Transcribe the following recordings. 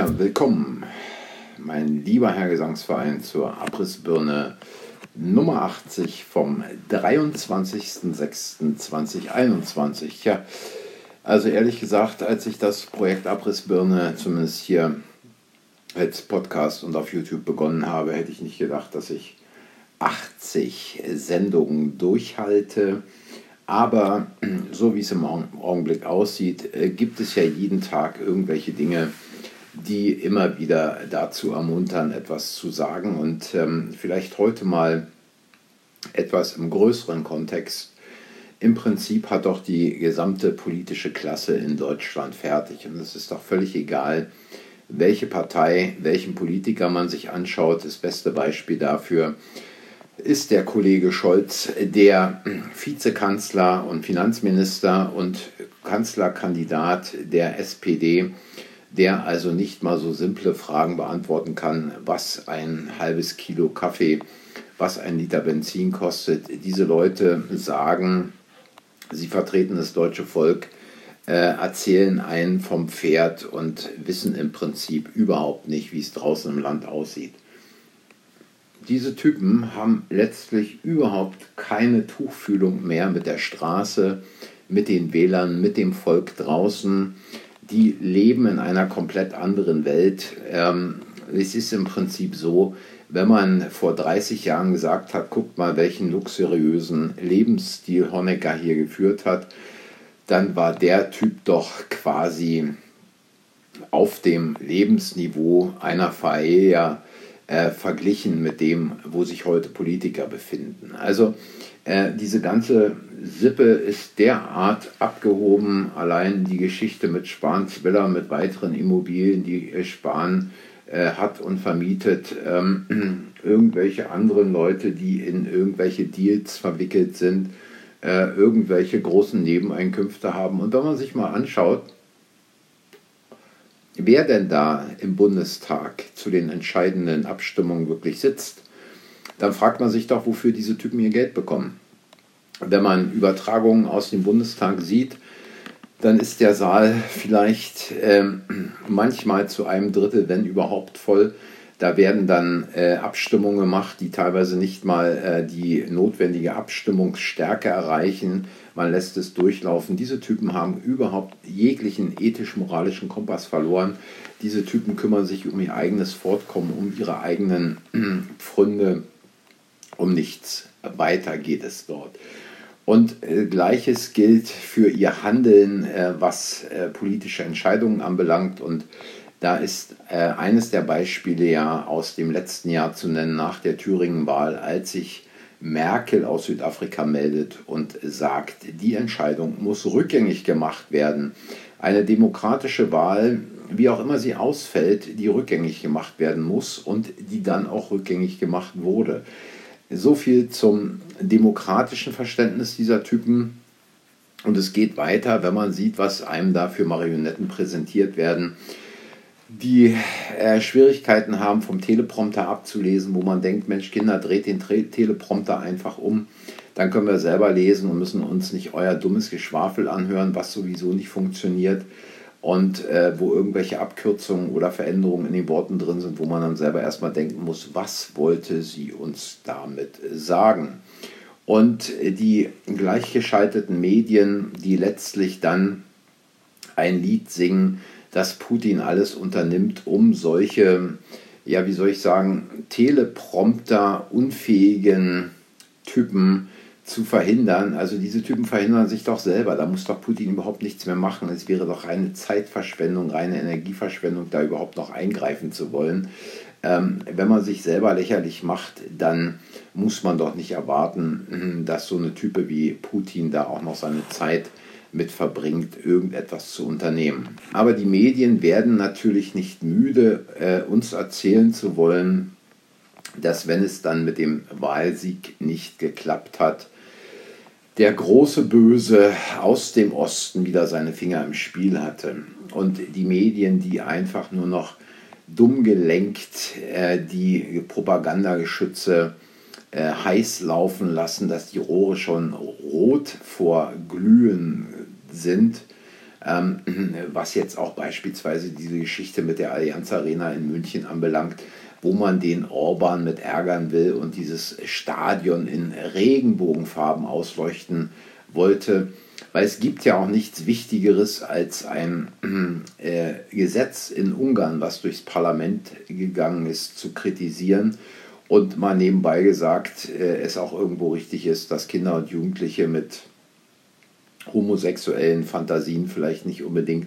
Ja, willkommen, mein lieber Herr Gesangsverein, zur Abrissbirne Nummer 80 vom 23.06.2021. Ja, also ehrlich gesagt, als ich das Projekt Abrissbirne zumindest hier als Podcast und auf YouTube begonnen habe, hätte ich nicht gedacht, dass ich 80 Sendungen durchhalte. Aber so wie es im Augenblick aussieht, äh, gibt es ja jeden Tag irgendwelche Dinge, die immer wieder dazu ermuntern, etwas zu sagen. Und ähm, vielleicht heute mal etwas im größeren Kontext. Im Prinzip hat doch die gesamte politische Klasse in Deutschland fertig. Und es ist doch völlig egal, welche Partei, welchen Politiker man sich anschaut. Das beste Beispiel dafür ist der Kollege Scholz, der Vizekanzler und Finanzminister und Kanzlerkandidat der SPD, der also nicht mal so simple Fragen beantworten kann, was ein halbes Kilo Kaffee, was ein Liter Benzin kostet. Diese Leute sagen, sie vertreten das deutsche Volk, äh, erzählen einen vom Pferd und wissen im Prinzip überhaupt nicht, wie es draußen im Land aussieht diese Typen haben letztlich überhaupt keine Tuchfühlung mehr mit der Straße, mit den Wählern, mit dem Volk draußen. Die leben in einer komplett anderen Welt. Ähm, es ist im Prinzip so, wenn man vor 30 Jahren gesagt hat, guckt mal, welchen luxuriösen Lebensstil Honecker hier geführt hat, dann war der Typ doch quasi auf dem Lebensniveau einer Faella äh, verglichen mit dem, wo sich heute Politiker befinden. Also äh, diese ganze Sippe ist derart abgehoben. Allein die Geschichte mit Spahn-Zwiller, mit weiteren Immobilien, die Spahn äh, hat und vermietet, ähm, irgendwelche anderen Leute, die in irgendwelche Deals verwickelt sind, äh, irgendwelche großen Nebeneinkünfte haben. Und wenn man sich mal anschaut, wer denn da im Bundestag zu den entscheidenden Abstimmungen wirklich sitzt, dann fragt man sich doch, wofür diese Typen ihr Geld bekommen. Wenn man Übertragungen aus dem Bundestag sieht, dann ist der Saal vielleicht äh, manchmal zu einem Drittel, wenn überhaupt, voll. Da werden dann äh, Abstimmungen gemacht, die teilweise nicht mal äh, die notwendige Abstimmungsstärke erreichen. Man lässt es durchlaufen. Diese Typen haben überhaupt jeglichen ethisch-moralischen Kompass verloren. Diese Typen kümmern sich um ihr eigenes Fortkommen, um ihre eigenen Pfründe, um nichts weiter geht es dort. Und äh, gleiches gilt für ihr Handeln, äh, was äh, politische Entscheidungen anbelangt. Und da ist äh, eines der Beispiele ja aus dem letzten Jahr zu nennen, nach der Thüringen-Wahl, als sich Merkel aus Südafrika meldet und sagt, die Entscheidung muss rückgängig gemacht werden. Eine demokratische Wahl, wie auch immer sie ausfällt, die rückgängig gemacht werden muss und die dann auch rückgängig gemacht wurde. So viel zum demokratischen Verständnis dieser Typen. Und es geht weiter, wenn man sieht, was einem da für Marionetten präsentiert werden die äh, Schwierigkeiten haben, vom Teleprompter abzulesen, wo man denkt, Mensch, Kinder, dreht den Tre Teleprompter einfach um. Dann können wir selber lesen und müssen uns nicht euer dummes Geschwafel anhören, was sowieso nicht funktioniert und äh, wo irgendwelche Abkürzungen oder Veränderungen in den Worten drin sind, wo man dann selber erstmal denken muss, was wollte sie uns damit sagen? Und die gleichgeschalteten Medien, die letztlich dann ein Lied singen, dass Putin alles unternimmt, um solche, ja, wie soll ich sagen, Teleprompter unfähigen Typen zu verhindern. Also diese Typen verhindern sich doch selber. Da muss doch Putin überhaupt nichts mehr machen. Es wäre doch reine Zeitverschwendung, reine Energieverschwendung, da überhaupt noch eingreifen zu wollen. Ähm, wenn man sich selber lächerlich macht, dann muss man doch nicht erwarten, dass so eine Type wie Putin da auch noch seine Zeit mit verbringt, irgendetwas zu unternehmen. Aber die Medien werden natürlich nicht müde, äh, uns erzählen zu wollen, dass wenn es dann mit dem Wahlsieg nicht geklappt hat, der große Böse aus dem Osten wieder seine Finger im Spiel hatte. Und die Medien, die einfach nur noch dumm gelenkt äh, die Propagandageschütze äh, heiß laufen lassen, dass die Rohre schon rot vor Glühen sind, Ähm, was jetzt auch beispielsweise diese Geschichte mit der Allianz Arena in München anbelangt, wo man den Orban mit ärgern will und dieses Stadion in Regenbogenfarben ausleuchten wollte. Weil es gibt ja auch nichts Wichtigeres als ein äh, Gesetz in Ungarn, was durchs Parlament gegangen ist, zu kritisieren. Und mal nebenbei gesagt, äh, es auch irgendwo richtig ist, dass Kinder und Jugendliche mit homosexuellen Fantasien vielleicht nicht unbedingt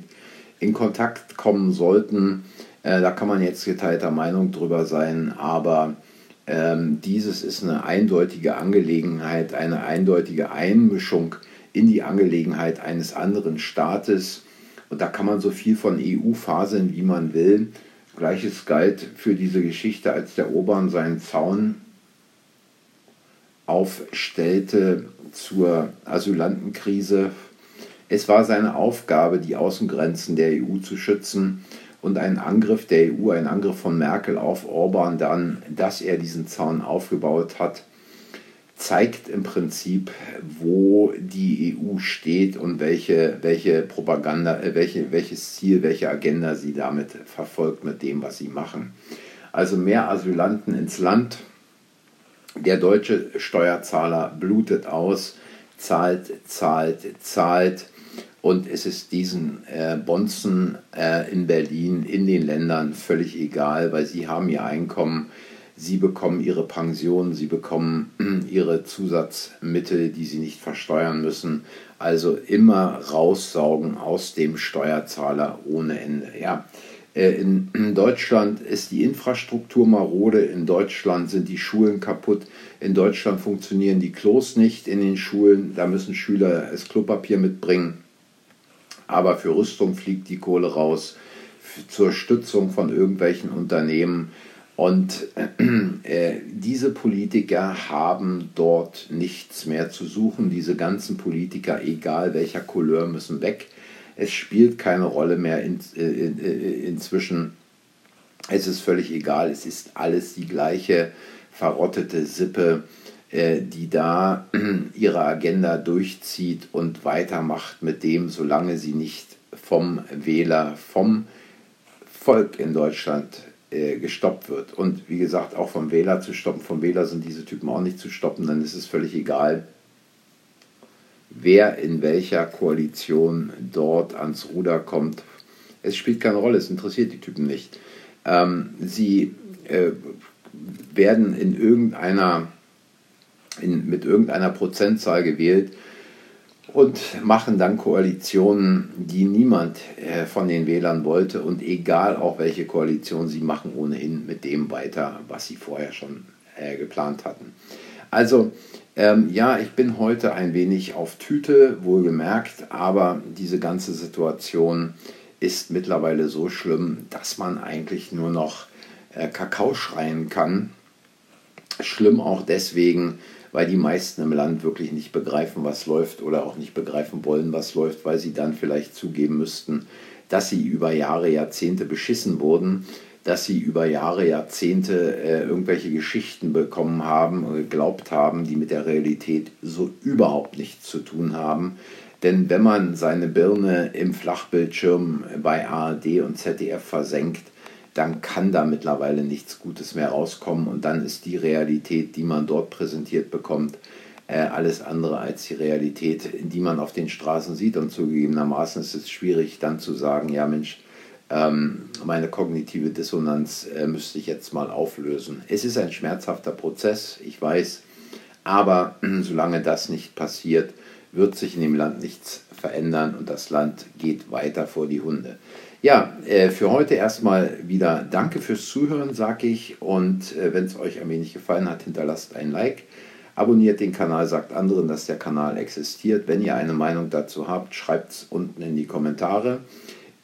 in Kontakt kommen sollten. Äh, da kann man jetzt geteilter Meinung drüber sein, aber ähm, dieses ist eine eindeutige Angelegenheit, eine eindeutige Einmischung in die Angelegenheit eines anderen Staates. Und da kann man so viel von EU faseln, wie man will. Gleiches galt für diese Geschichte, als der Obern seinen Zaun aufstellte zur Asylantenkrise. Es war seine Aufgabe, die Außengrenzen der EU zu schützen und ein Angriff der EU, ein Angriff von Merkel auf Orban dann, dass er diesen Zaun aufgebaut hat, zeigt im Prinzip, wo die EU steht und welche, welche Propaganda, äh, welche, welches Ziel, welche Agenda sie damit verfolgt mit dem, was sie machen. Also mehr Asylanten ins Land. Der deutsche Steuerzahler blutet aus, zahlt, zahlt, zahlt. Und es ist diesen äh, Bonzen äh, in Berlin, in den Ländern völlig egal, weil sie haben ihr Einkommen Sie bekommen ihre Pension, sie bekommen ihre Zusatzmittel, die sie nicht versteuern müssen. Also immer raussaugen aus dem Steuerzahler ohne Ende. Ja, äh, in Deutschland ist die Infrastruktur marode, in Deutschland sind die Schulen kaputt, in Deutschland funktionieren die Klos nicht in den Schulen, da müssen Schüler das Klopapier mitbringen. Aber für Rüstung fliegt die Kohle raus, zur Stützung von irgendwelchen Unternehmen und äh, diese Politiker haben dort nichts mehr zu suchen. Diese ganzen Politiker, egal welcher Couleur, müssen weg. Es spielt keine Rolle mehr in, äh, in, in, inzwischen. Es ist völlig egal. Es ist alles die gleiche verrottete Sippe, äh, die da ihre Agenda durchzieht und weitermacht mit dem, solange sie nicht vom Wähler, vom Volk in Deutschland äh, gestoppt wird. Und wie gesagt, auch vom Wähler zu stoppen, vom Wähler sind diese Typen auch nicht zu stoppen, dann ist es völlig egal, wer in welcher Koalition dort ans Ruder kommt. Es spielt keine Rolle, es interessiert die Typen nicht. Ähm, sie äh, werden in irgendeiner, in, mit irgendeiner Prozentzahl gewählt, und machen dann Koalitionen, die niemand äh, von den Wählern wollte und egal auch welche Koalition sie machen, ohnehin mit dem weiter, was sie vorher schon äh, geplant hatten. Also ähm, ja, ich bin heute ein wenig auf Tüte, wohlgemerkt, aber diese ganze Situation ist mittlerweile so schlimm, dass man eigentlich nur noch äh, Kakao schreien kann. Schlimm auch deswegen, weil die meisten im Land wirklich nicht begreifen, was läuft oder auch nicht begreifen wollen, was läuft, weil sie dann vielleicht zugeben müssten, dass sie über Jahre, Jahrzehnte beschissen wurden, dass sie über Jahre, Jahrzehnte äh, irgendwelche Geschichten bekommen haben und geglaubt haben, die mit der Realität so überhaupt nichts zu tun haben. Denn wenn man seine Birne im Flachbildschirm bei ARD und ZDF versenkt, dann kann da mittlerweile nichts Gutes mehr rauskommen und dann ist die Realität, die man dort präsentiert bekommt, äh, alles andere als die Realität, die man auf den Straßen sieht. Und zugegebenermaßen ist es schwierig dann zu sagen, ja Mensch, ähm, meine kognitive Dissonanz äh, müsste ich jetzt mal auflösen. Es ist ein schmerzhafter Prozess, ich weiß, aber solange das nicht passiert, wird sich in dem Land nichts verändern und das Land geht weiter vor die Hunde. Ja, äh, für heute erstmal wieder danke fürs Zuhören, sage ich. Und äh, wenn es euch ein wenig gefallen hat, hinterlasst ein Like. Abonniert den Kanal, sagt anderen, dass der Kanal existiert. Wenn ihr eine Meinung dazu habt, schreibt es unten in die Kommentare.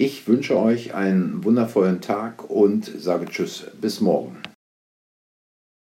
Ich wünsche euch einen wundervollen Tag und sage Tschüss, bis morgen.